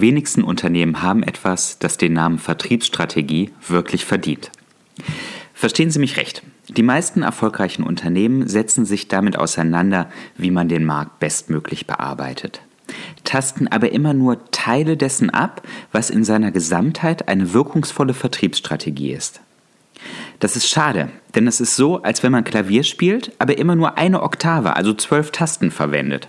die wenigsten Unternehmen haben etwas, das den Namen Vertriebsstrategie wirklich verdient. Verstehen Sie mich recht. Die meisten erfolgreichen Unternehmen setzen sich damit auseinander, wie man den Markt bestmöglich bearbeitet, tasten aber immer nur Teile dessen ab, was in seiner Gesamtheit eine wirkungsvolle Vertriebsstrategie ist. Das ist schade, denn es ist so, als wenn man Klavier spielt, aber immer nur eine Oktave, also zwölf Tasten verwendet.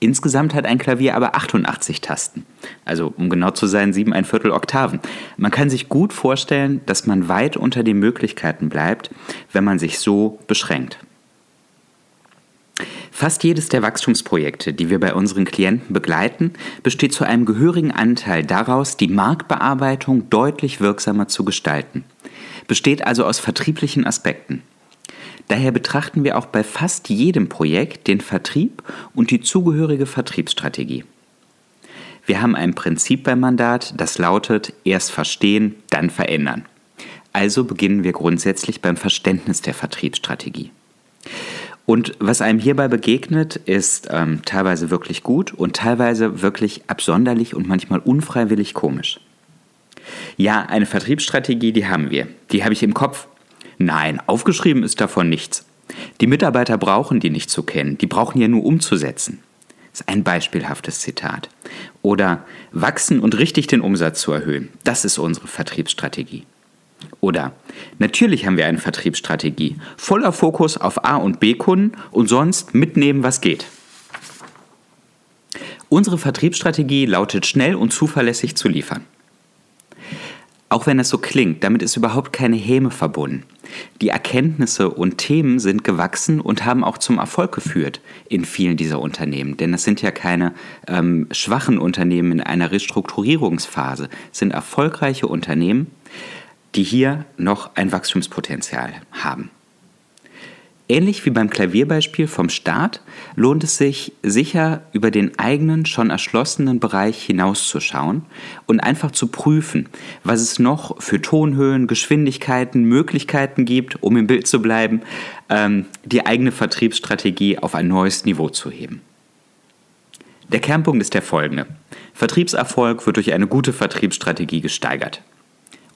Insgesamt hat ein Klavier aber 88 Tasten, also um genau zu sein, sieben ein Viertel Oktaven. Man kann sich gut vorstellen, dass man weit unter den Möglichkeiten bleibt, wenn man sich so beschränkt. Fast jedes der Wachstumsprojekte, die wir bei unseren Klienten begleiten, besteht zu einem gehörigen Anteil daraus, die Marktbearbeitung deutlich wirksamer zu gestalten. Besteht also aus vertrieblichen Aspekten. Daher betrachten wir auch bei fast jedem Projekt den Vertrieb und die zugehörige Vertriebsstrategie. Wir haben ein Prinzip beim Mandat, das lautet erst verstehen, dann verändern. Also beginnen wir grundsätzlich beim Verständnis der Vertriebsstrategie. Und was einem hierbei begegnet, ist ähm, teilweise wirklich gut und teilweise wirklich absonderlich und manchmal unfreiwillig komisch. Ja, eine Vertriebsstrategie, die haben wir. Die habe ich im Kopf. Nein, aufgeschrieben ist davon nichts. Die Mitarbeiter brauchen die nicht zu kennen, die brauchen ja nur umzusetzen. Das ist ein beispielhaftes Zitat. Oder wachsen und richtig den Umsatz zu erhöhen. Das ist unsere Vertriebsstrategie. Oder natürlich haben wir eine Vertriebsstrategie, voller Fokus auf A und B-Kunden und sonst mitnehmen, was geht. Unsere Vertriebsstrategie lautet schnell und zuverlässig zu liefern. Auch wenn es so klingt, damit ist überhaupt keine Häme verbunden. Die Erkenntnisse und Themen sind gewachsen und haben auch zum Erfolg geführt in vielen dieser Unternehmen. Denn es sind ja keine ähm, schwachen Unternehmen in einer Restrukturierungsphase, es sind erfolgreiche Unternehmen, die hier noch ein Wachstumspotenzial haben. Ähnlich wie beim Klavierbeispiel vom Start lohnt es sich sicher über den eigenen schon erschlossenen Bereich hinauszuschauen und einfach zu prüfen, was es noch für Tonhöhen, Geschwindigkeiten, Möglichkeiten gibt, um im Bild zu bleiben, ähm, die eigene Vertriebsstrategie auf ein neues Niveau zu heben. Der Kernpunkt ist der folgende. Vertriebserfolg wird durch eine gute Vertriebsstrategie gesteigert.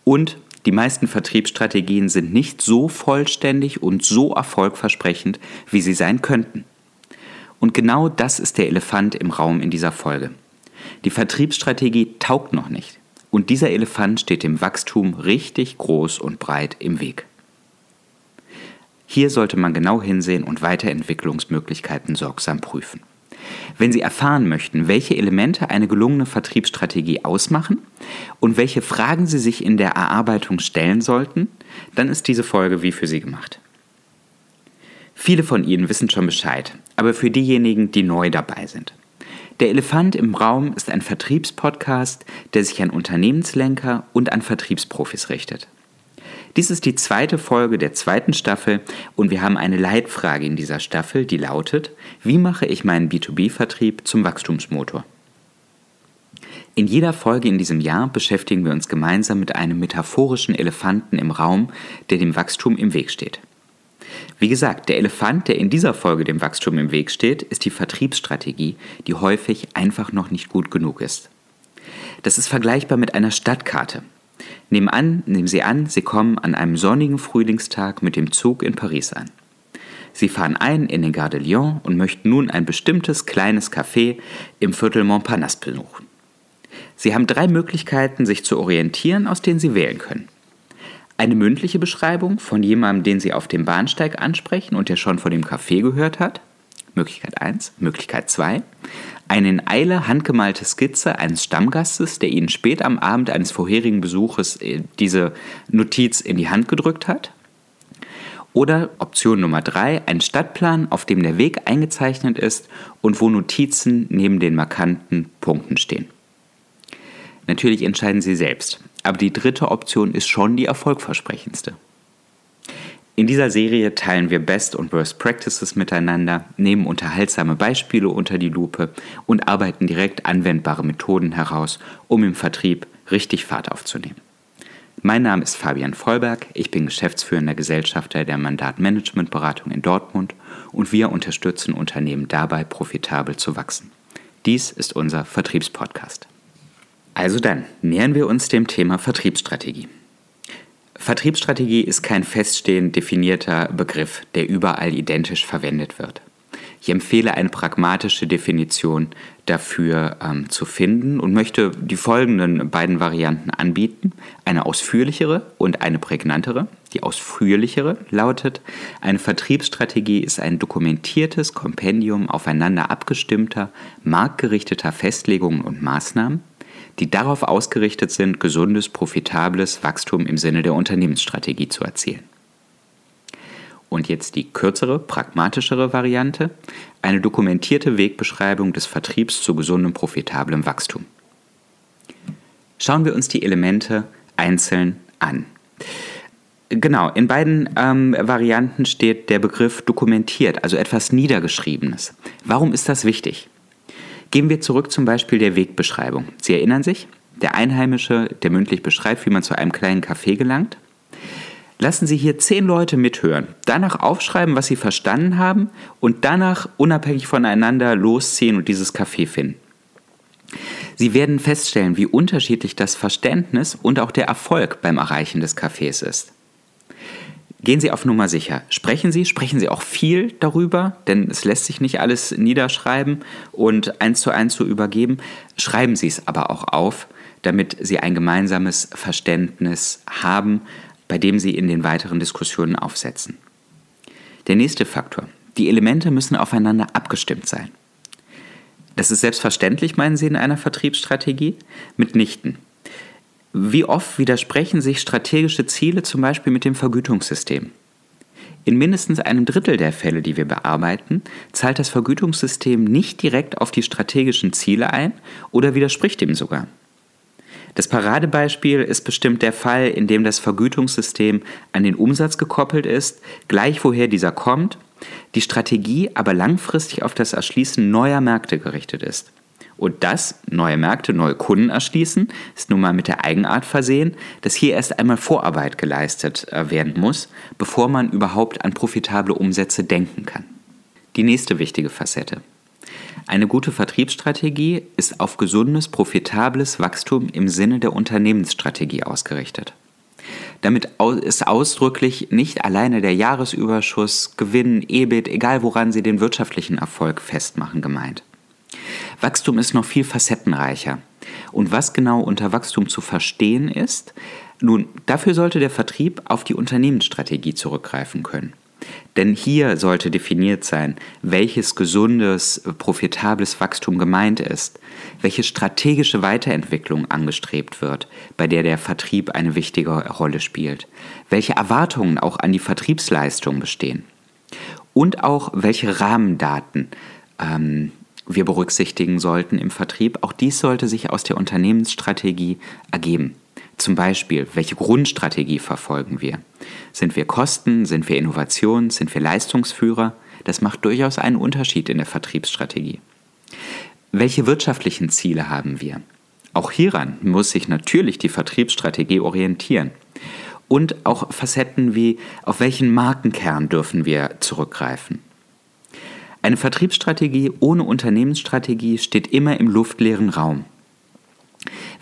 Und die meisten Vertriebsstrategien sind nicht so vollständig und so erfolgversprechend, wie sie sein könnten. Und genau das ist der Elefant im Raum in dieser Folge. Die Vertriebsstrategie taugt noch nicht. Und dieser Elefant steht dem Wachstum richtig groß und breit im Weg. Hier sollte man genau hinsehen und Weiterentwicklungsmöglichkeiten sorgsam prüfen. Wenn Sie erfahren möchten, welche Elemente eine gelungene Vertriebsstrategie ausmachen und welche Fragen Sie sich in der Erarbeitung stellen sollten, dann ist diese Folge wie für Sie gemacht. Viele von Ihnen wissen schon Bescheid, aber für diejenigen, die neu dabei sind. Der Elefant im Raum ist ein Vertriebspodcast, der sich an Unternehmenslenker und an Vertriebsprofis richtet. Dies ist die zweite Folge der zweiten Staffel und wir haben eine Leitfrage in dieser Staffel, die lautet, wie mache ich meinen B2B-Vertrieb zum Wachstumsmotor? In jeder Folge in diesem Jahr beschäftigen wir uns gemeinsam mit einem metaphorischen Elefanten im Raum, der dem Wachstum im Weg steht. Wie gesagt, der Elefant, der in dieser Folge dem Wachstum im Weg steht, ist die Vertriebsstrategie, die häufig einfach noch nicht gut genug ist. Das ist vergleichbar mit einer Stadtkarte. Nehmen, an, nehmen Sie an, Sie kommen an einem sonnigen Frühlingstag mit dem Zug in Paris an. Sie fahren ein in den Gare de Lyon und möchten nun ein bestimmtes kleines Café im Viertel Montparnasse besuchen. Sie haben drei Möglichkeiten, sich zu orientieren, aus denen Sie wählen können. Eine mündliche Beschreibung von jemandem, den Sie auf dem Bahnsteig ansprechen und der schon von dem Café gehört hat. Möglichkeit 1. Möglichkeit 2 eine in Eile handgemalte Skizze eines Stammgastes, der Ihnen spät am Abend eines vorherigen Besuches äh, diese Notiz in die Hand gedrückt hat. Oder Option Nummer 3, ein Stadtplan, auf dem der Weg eingezeichnet ist und wo Notizen neben den markanten Punkten stehen. Natürlich entscheiden Sie selbst, aber die dritte Option ist schon die erfolgversprechendste. In dieser Serie teilen wir Best und Worst Practices miteinander, nehmen unterhaltsame Beispiele unter die Lupe und arbeiten direkt anwendbare Methoden heraus, um im Vertrieb richtig Fahrt aufzunehmen. Mein Name ist Fabian Vollberg, ich bin geschäftsführender Gesellschafter der Mandatmanagementberatung in Dortmund und wir unterstützen Unternehmen dabei, profitabel zu wachsen. Dies ist unser Vertriebspodcast. Also dann, nähern wir uns dem Thema Vertriebsstrategie. Vertriebsstrategie ist kein feststehend definierter Begriff, der überall identisch verwendet wird. Ich empfehle eine pragmatische Definition dafür ähm, zu finden und möchte die folgenden beiden Varianten anbieten. Eine ausführlichere und eine prägnantere. Die ausführlichere lautet, eine Vertriebsstrategie ist ein dokumentiertes Kompendium aufeinander abgestimmter, marktgerichteter Festlegungen und Maßnahmen, die darauf ausgerichtet sind, gesundes, profitables Wachstum im Sinne der Unternehmensstrategie zu erzielen. Und jetzt die kürzere, pragmatischere Variante, eine dokumentierte Wegbeschreibung des Vertriebs zu gesundem, profitablem Wachstum. Schauen wir uns die Elemente einzeln an. Genau, in beiden ähm, Varianten steht der Begriff dokumentiert, also etwas Niedergeschriebenes. Warum ist das wichtig? Gehen wir zurück zum Beispiel der Wegbeschreibung. Sie erinnern sich, der Einheimische, der mündlich beschreibt, wie man zu einem kleinen Café gelangt. Lassen Sie hier zehn Leute mithören, danach aufschreiben, was sie verstanden haben und danach unabhängig voneinander losziehen und dieses Café finden. Sie werden feststellen, wie unterschiedlich das Verständnis und auch der Erfolg beim Erreichen des Cafés ist. Gehen Sie auf Nummer sicher. Sprechen Sie, sprechen Sie auch viel darüber, denn es lässt sich nicht alles niederschreiben und eins zu eins so übergeben. Schreiben Sie es aber auch auf, damit Sie ein gemeinsames Verständnis haben, bei dem Sie in den weiteren Diskussionen aufsetzen. Der nächste Faktor. Die Elemente müssen aufeinander abgestimmt sein. Das ist selbstverständlich, meinen Sie, in einer Vertriebsstrategie? Mitnichten. Wie oft widersprechen sich strategische Ziele zum Beispiel mit dem Vergütungssystem? In mindestens einem Drittel der Fälle, die wir bearbeiten, zahlt das Vergütungssystem nicht direkt auf die strategischen Ziele ein oder widerspricht dem sogar. Das Paradebeispiel ist bestimmt der Fall, in dem das Vergütungssystem an den Umsatz gekoppelt ist, gleich woher dieser kommt, die Strategie aber langfristig auf das Erschließen neuer Märkte gerichtet ist. Und das, neue Märkte, neue Kunden erschließen, ist nun mal mit der Eigenart versehen, dass hier erst einmal Vorarbeit geleistet äh, werden muss, bevor man überhaupt an profitable Umsätze denken kann. Die nächste wichtige Facette. Eine gute Vertriebsstrategie ist auf gesundes, profitables Wachstum im Sinne der Unternehmensstrategie ausgerichtet. Damit ist ausdrücklich nicht alleine der Jahresüberschuss, Gewinn, EBIT, egal woran Sie den wirtschaftlichen Erfolg festmachen, gemeint. Wachstum ist noch viel facettenreicher. Und was genau unter Wachstum zu verstehen ist, nun, dafür sollte der Vertrieb auf die Unternehmensstrategie zurückgreifen können. Denn hier sollte definiert sein, welches gesundes, profitables Wachstum gemeint ist, welche strategische Weiterentwicklung angestrebt wird, bei der der Vertrieb eine wichtige Rolle spielt, welche Erwartungen auch an die Vertriebsleistung bestehen und auch welche Rahmendaten ähm, wir berücksichtigen sollten im Vertrieb. Auch dies sollte sich aus der Unternehmensstrategie ergeben. Zum Beispiel, welche Grundstrategie verfolgen wir? Sind wir Kosten? Sind wir Innovation? Sind wir Leistungsführer? Das macht durchaus einen Unterschied in der Vertriebsstrategie. Welche wirtschaftlichen Ziele haben wir? Auch hieran muss sich natürlich die Vertriebsstrategie orientieren. Und auch Facetten wie, auf welchen Markenkern dürfen wir zurückgreifen? Eine Vertriebsstrategie ohne Unternehmensstrategie steht immer im luftleeren Raum.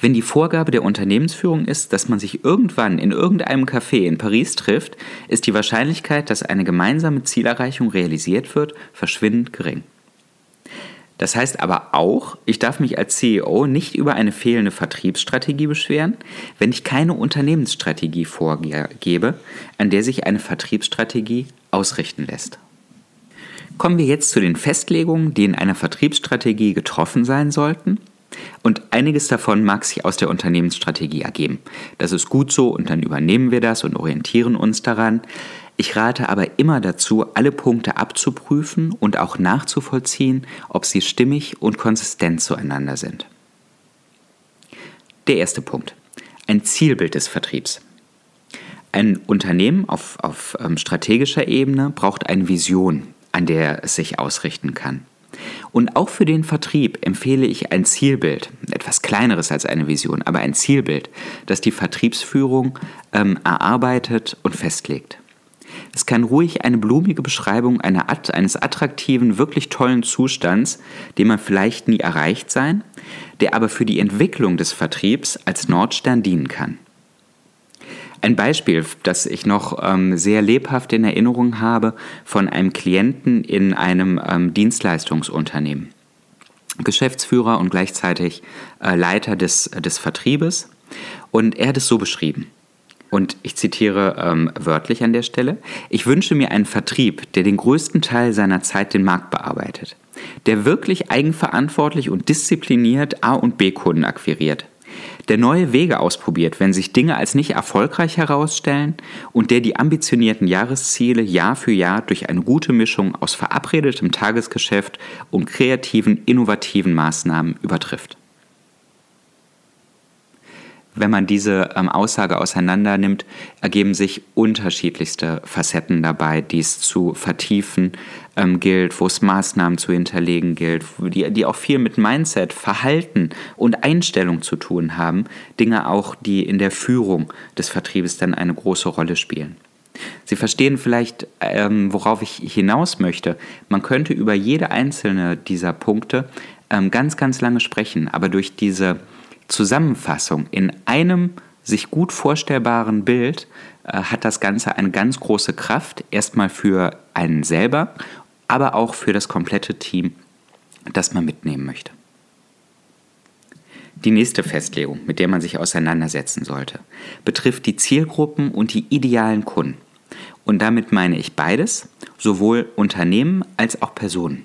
Wenn die Vorgabe der Unternehmensführung ist, dass man sich irgendwann in irgendeinem Café in Paris trifft, ist die Wahrscheinlichkeit, dass eine gemeinsame Zielerreichung realisiert wird, verschwindend gering. Das heißt aber auch, ich darf mich als CEO nicht über eine fehlende Vertriebsstrategie beschweren, wenn ich keine Unternehmensstrategie vorgebe, an der sich eine Vertriebsstrategie ausrichten lässt. Kommen wir jetzt zu den Festlegungen, die in einer Vertriebsstrategie getroffen sein sollten. Und einiges davon mag sich aus der Unternehmensstrategie ergeben. Das ist gut so und dann übernehmen wir das und orientieren uns daran. Ich rate aber immer dazu, alle Punkte abzuprüfen und auch nachzuvollziehen, ob sie stimmig und konsistent zueinander sind. Der erste Punkt. Ein Zielbild des Vertriebs. Ein Unternehmen auf, auf ähm, strategischer Ebene braucht eine Vision, an der es sich ausrichten kann. Und auch für den Vertrieb empfehle ich ein Zielbild, etwas kleineres als eine Vision, aber ein Zielbild, das die Vertriebsführung ähm, erarbeitet und festlegt. Es kann ruhig eine blumige Beschreibung einer, eines attraktiven, wirklich tollen Zustands, den man vielleicht nie erreicht sein, der aber für die Entwicklung des Vertriebs als Nordstern dienen kann. Ein Beispiel, das ich noch ähm, sehr lebhaft in Erinnerung habe, von einem Klienten in einem ähm, Dienstleistungsunternehmen. Geschäftsführer und gleichzeitig äh, Leiter des, des Vertriebes. Und er hat es so beschrieben. Und ich zitiere ähm, wörtlich an der Stelle, ich wünsche mir einen Vertrieb, der den größten Teil seiner Zeit den Markt bearbeitet, der wirklich eigenverantwortlich und diszipliniert A- und B-Kunden akquiriert, der neue Wege ausprobiert, wenn sich Dinge als nicht erfolgreich herausstellen und der die ambitionierten Jahresziele Jahr für Jahr durch eine gute Mischung aus verabredetem Tagesgeschäft und kreativen, innovativen Maßnahmen übertrifft. Wenn man diese ähm, Aussage auseinander nimmt, ergeben sich unterschiedlichste Facetten dabei, die es zu vertiefen ähm, gilt, wo es Maßnahmen zu hinterlegen gilt, die, die auch viel mit Mindset, Verhalten und Einstellung zu tun haben. Dinge auch, die in der Führung des Vertriebes dann eine große Rolle spielen. Sie verstehen vielleicht, ähm, worauf ich hinaus möchte. Man könnte über jede einzelne dieser Punkte ähm, ganz, ganz lange sprechen, aber durch diese Zusammenfassung in einem sich gut vorstellbaren Bild äh, hat das Ganze eine ganz große Kraft, erstmal für einen selber, aber auch für das komplette Team, das man mitnehmen möchte. Die nächste Festlegung, mit der man sich auseinandersetzen sollte, betrifft die Zielgruppen und die idealen Kunden. Und damit meine ich beides, sowohl Unternehmen als auch Personen.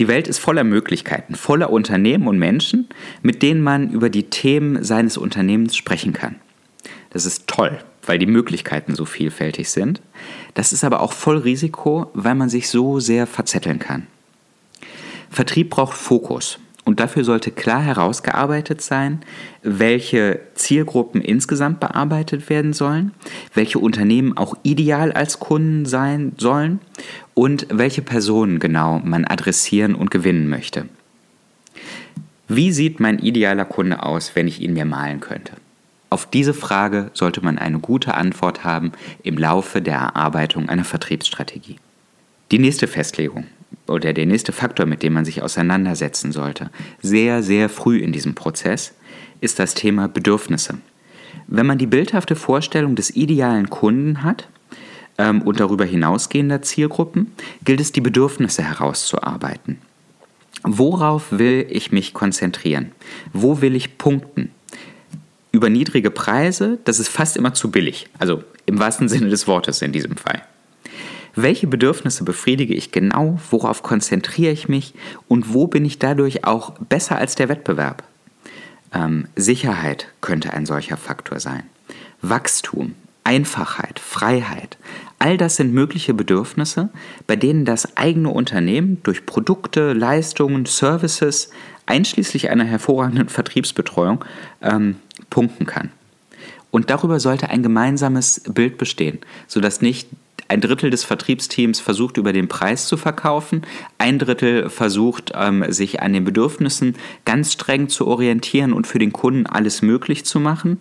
Die Welt ist voller Möglichkeiten, voller Unternehmen und Menschen, mit denen man über die Themen seines Unternehmens sprechen kann. Das ist toll, weil die Möglichkeiten so vielfältig sind. Das ist aber auch voll Risiko, weil man sich so sehr verzetteln kann. Vertrieb braucht Fokus. Und dafür sollte klar herausgearbeitet sein, welche Zielgruppen insgesamt bearbeitet werden sollen, welche Unternehmen auch ideal als Kunden sein sollen und welche Personen genau man adressieren und gewinnen möchte. Wie sieht mein idealer Kunde aus, wenn ich ihn mir malen könnte? Auf diese Frage sollte man eine gute Antwort haben im Laufe der Erarbeitung einer Vertriebsstrategie. Die nächste Festlegung oder der nächste Faktor, mit dem man sich auseinandersetzen sollte, sehr, sehr früh in diesem Prozess, ist das Thema Bedürfnisse. Wenn man die bildhafte Vorstellung des idealen Kunden hat ähm, und darüber hinausgehender Zielgruppen, gilt es, die Bedürfnisse herauszuarbeiten. Worauf will ich mich konzentrieren? Wo will ich punkten? Über niedrige Preise, das ist fast immer zu billig. Also im wahrsten Sinne des Wortes in diesem Fall. Welche Bedürfnisse befriedige ich genau? Worauf konzentriere ich mich? Und wo bin ich dadurch auch besser als der Wettbewerb? Ähm, Sicherheit könnte ein solcher Faktor sein. Wachstum, Einfachheit, Freiheit. All das sind mögliche Bedürfnisse, bei denen das eigene Unternehmen durch Produkte, Leistungen, Services, einschließlich einer hervorragenden Vertriebsbetreuung, ähm, punkten kann. Und darüber sollte ein gemeinsames Bild bestehen, sodass nicht ein Drittel des Vertriebsteams versucht über den Preis zu verkaufen, ein Drittel versucht ähm, sich an den Bedürfnissen ganz streng zu orientieren und für den Kunden alles möglich zu machen.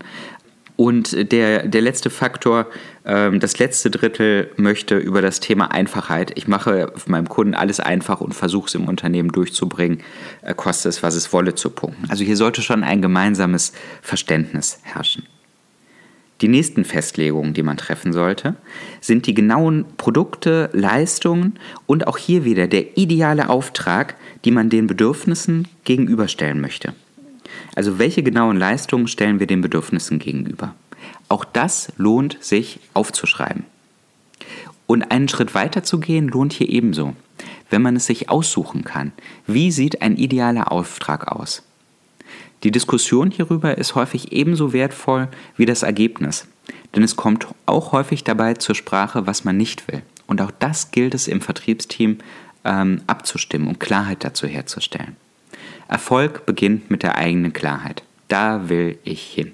Und der, der letzte Faktor, ähm, das letzte Drittel möchte über das Thema Einfachheit. Ich mache meinem Kunden alles einfach und versuche es im Unternehmen durchzubringen, äh, koste es, was es wolle, zu punkten. Also hier sollte schon ein gemeinsames Verständnis herrschen. Die nächsten Festlegungen, die man treffen sollte, sind die genauen Produkte, Leistungen und auch hier wieder der ideale Auftrag, die man den Bedürfnissen gegenüberstellen möchte. Also welche genauen Leistungen stellen wir den Bedürfnissen gegenüber? Auch das lohnt sich aufzuschreiben. Und einen Schritt weiter zu gehen lohnt hier ebenso, wenn man es sich aussuchen kann. Wie sieht ein idealer Auftrag aus? Die Diskussion hierüber ist häufig ebenso wertvoll wie das Ergebnis, denn es kommt auch häufig dabei zur Sprache, was man nicht will. Und auch das gilt es im Vertriebsteam ähm, abzustimmen und Klarheit dazu herzustellen. Erfolg beginnt mit der eigenen Klarheit. Da will ich hin.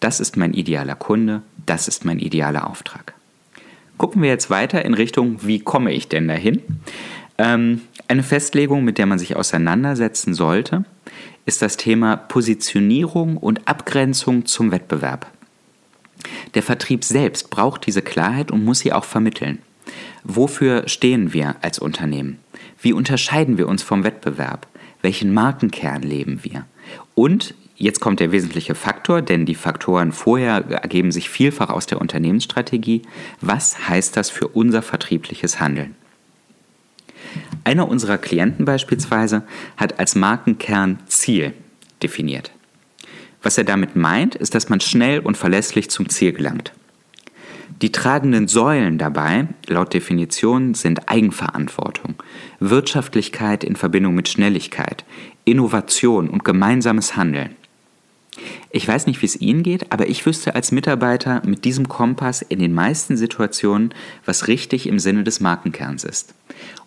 Das ist mein idealer Kunde, das ist mein idealer Auftrag. Gucken wir jetzt weiter in Richtung, wie komme ich denn dahin? Ähm, eine Festlegung, mit der man sich auseinandersetzen sollte, ist das Thema Positionierung und Abgrenzung zum Wettbewerb. Der Vertrieb selbst braucht diese Klarheit und muss sie auch vermitteln. Wofür stehen wir als Unternehmen? Wie unterscheiden wir uns vom Wettbewerb? Welchen Markenkern leben wir? Und jetzt kommt der wesentliche Faktor, denn die Faktoren vorher ergeben sich vielfach aus der Unternehmensstrategie. Was heißt das für unser vertriebliches Handeln? Einer unserer Klienten beispielsweise hat als Markenkern Ziel definiert. Was er damit meint, ist, dass man schnell und verlässlich zum Ziel gelangt. Die tragenden Säulen dabei, laut Definition, sind Eigenverantwortung, Wirtschaftlichkeit in Verbindung mit Schnelligkeit, Innovation und gemeinsames Handeln. Ich weiß nicht, wie es Ihnen geht, aber ich wüsste als Mitarbeiter mit diesem Kompass in den meisten Situationen, was richtig im Sinne des Markenkerns ist.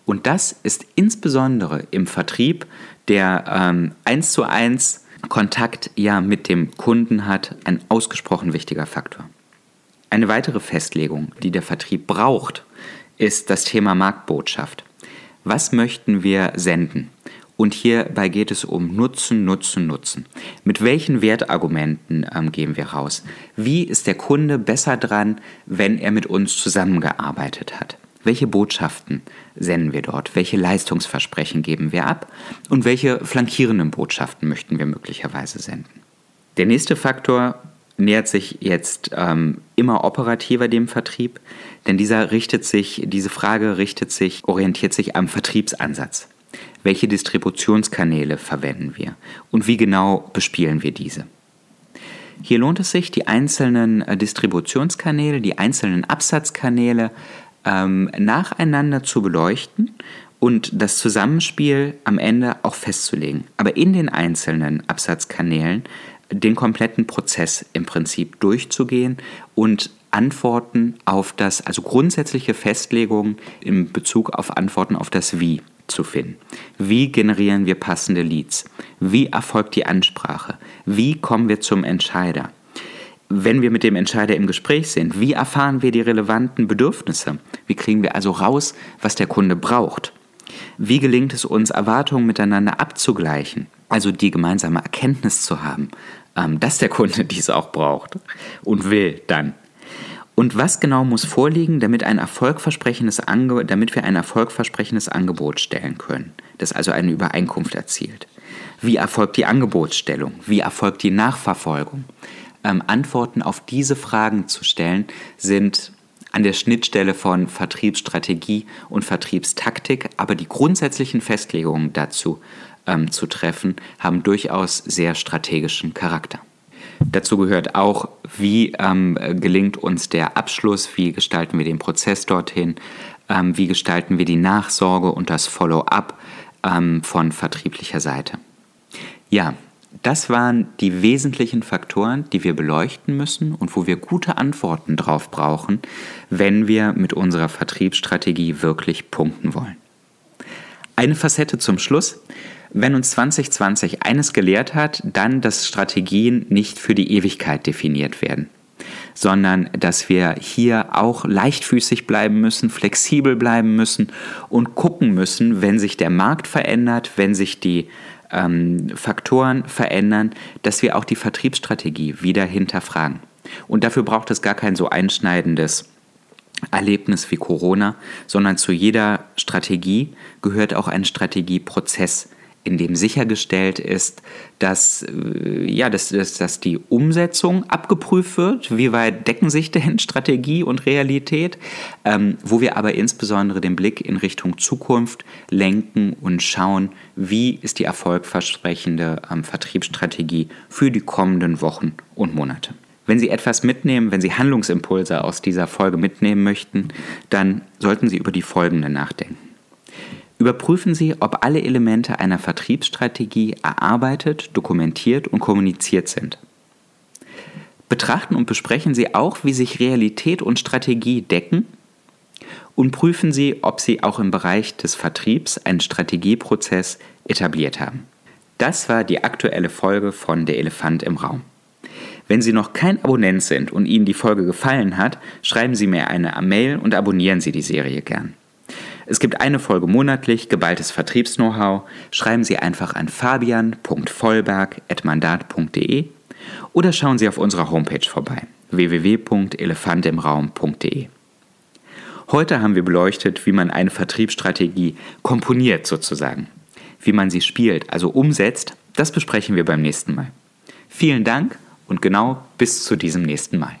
Und das ist insbesondere im Vertrieb, der ähm, eins zu eins Kontakt ja mit dem Kunden hat, ein ausgesprochen wichtiger Faktor. Eine weitere Festlegung, die der Vertrieb braucht, ist das Thema Marktbotschaft. Was möchten wir senden? Und hierbei geht es um Nutzen, Nutzen, Nutzen. Mit welchen Wertargumenten ähm, gehen wir raus? Wie ist der Kunde besser dran, wenn er mit uns zusammengearbeitet hat? Welche Botschaften senden wir dort? Welche Leistungsversprechen geben wir ab? Und welche flankierenden Botschaften möchten wir möglicherweise senden? Der nächste Faktor nähert sich jetzt ähm, immer operativer dem Vertrieb, denn dieser richtet sich, diese Frage richtet sich, orientiert sich am Vertriebsansatz. Welche Distributionskanäle verwenden wir und wie genau bespielen wir diese? Hier lohnt es sich, die einzelnen äh, Distributionskanäle, die einzelnen Absatzkanäle ähm, nacheinander zu beleuchten und das Zusammenspiel am Ende auch festzulegen. Aber in den einzelnen Absatzkanälen den kompletten Prozess im Prinzip durchzugehen und Antworten auf das, also grundsätzliche Festlegungen in Bezug auf Antworten auf das Wie zu finden. Wie generieren wir passende Leads? Wie erfolgt die Ansprache? Wie kommen wir zum Entscheider? Wenn wir mit dem Entscheider im Gespräch sind, wie erfahren wir die relevanten Bedürfnisse? Wie kriegen wir also raus, was der Kunde braucht? Wie gelingt es uns, Erwartungen miteinander abzugleichen? Also die gemeinsame Erkenntnis zu haben, ähm, dass der Kunde dies auch braucht und will dann. Und was genau muss vorliegen, damit, ein erfolgversprechendes damit wir ein erfolgversprechendes Angebot stellen können, das also eine Übereinkunft erzielt? Wie erfolgt die Angebotsstellung? Wie erfolgt die Nachverfolgung? Ähm, Antworten auf diese Fragen zu stellen, sind an der Schnittstelle von Vertriebsstrategie und Vertriebstaktik, aber die grundsätzlichen Festlegungen dazu ähm, zu treffen, haben durchaus sehr strategischen Charakter. Dazu gehört auch, wie ähm, gelingt uns der Abschluss, wie gestalten wir den Prozess dorthin, ähm, wie gestalten wir die Nachsorge und das Follow-up ähm, von vertrieblicher Seite. Ja, das waren die wesentlichen Faktoren, die wir beleuchten müssen und wo wir gute Antworten drauf brauchen, wenn wir mit unserer Vertriebsstrategie wirklich punkten wollen. Eine Facette zum Schluss. Wenn uns 2020 eines gelehrt hat, dann, dass Strategien nicht für die Ewigkeit definiert werden, sondern dass wir hier auch leichtfüßig bleiben müssen, flexibel bleiben müssen und gucken müssen, wenn sich der Markt verändert, wenn sich die ähm, Faktoren verändern, dass wir auch die Vertriebsstrategie wieder hinterfragen. Und dafür braucht es gar kein so einschneidendes Erlebnis wie Corona, sondern zu jeder Strategie gehört auch ein Strategieprozess, in dem sichergestellt ist, dass, äh, ja, dass, dass, die Umsetzung abgeprüft wird, wie weit decken sich denn Strategie und Realität, ähm, wo wir aber insbesondere den Blick in Richtung Zukunft lenken und schauen, wie ist die erfolgversprechende ähm, Vertriebsstrategie für die kommenden Wochen und Monate. Wenn Sie etwas mitnehmen, wenn Sie Handlungsimpulse aus dieser Folge mitnehmen möchten, dann sollten Sie über die folgende nachdenken. Überprüfen Sie, ob alle Elemente einer Vertriebsstrategie erarbeitet, dokumentiert und kommuniziert sind. Betrachten und besprechen Sie auch, wie sich Realität und Strategie decken und prüfen Sie, ob Sie auch im Bereich des Vertriebs einen Strategieprozess etabliert haben. Das war die aktuelle Folge von Der Elefant im Raum. Wenn Sie noch kein Abonnent sind und Ihnen die Folge gefallen hat, schreiben Sie mir eine Mail und abonnieren Sie die Serie gern. Es gibt eine Folge monatlich, geballtes Vertriebs-Know-how. Schreiben Sie einfach an fabian.vollberg.mandat.de Oder schauen Sie auf unserer Homepage vorbei www.elefantimraum.de. Heute haben wir beleuchtet, wie man eine Vertriebsstrategie komponiert sozusagen. Wie man sie spielt, also umsetzt, das besprechen wir beim nächsten Mal. Vielen Dank und genau bis zu diesem nächsten Mal.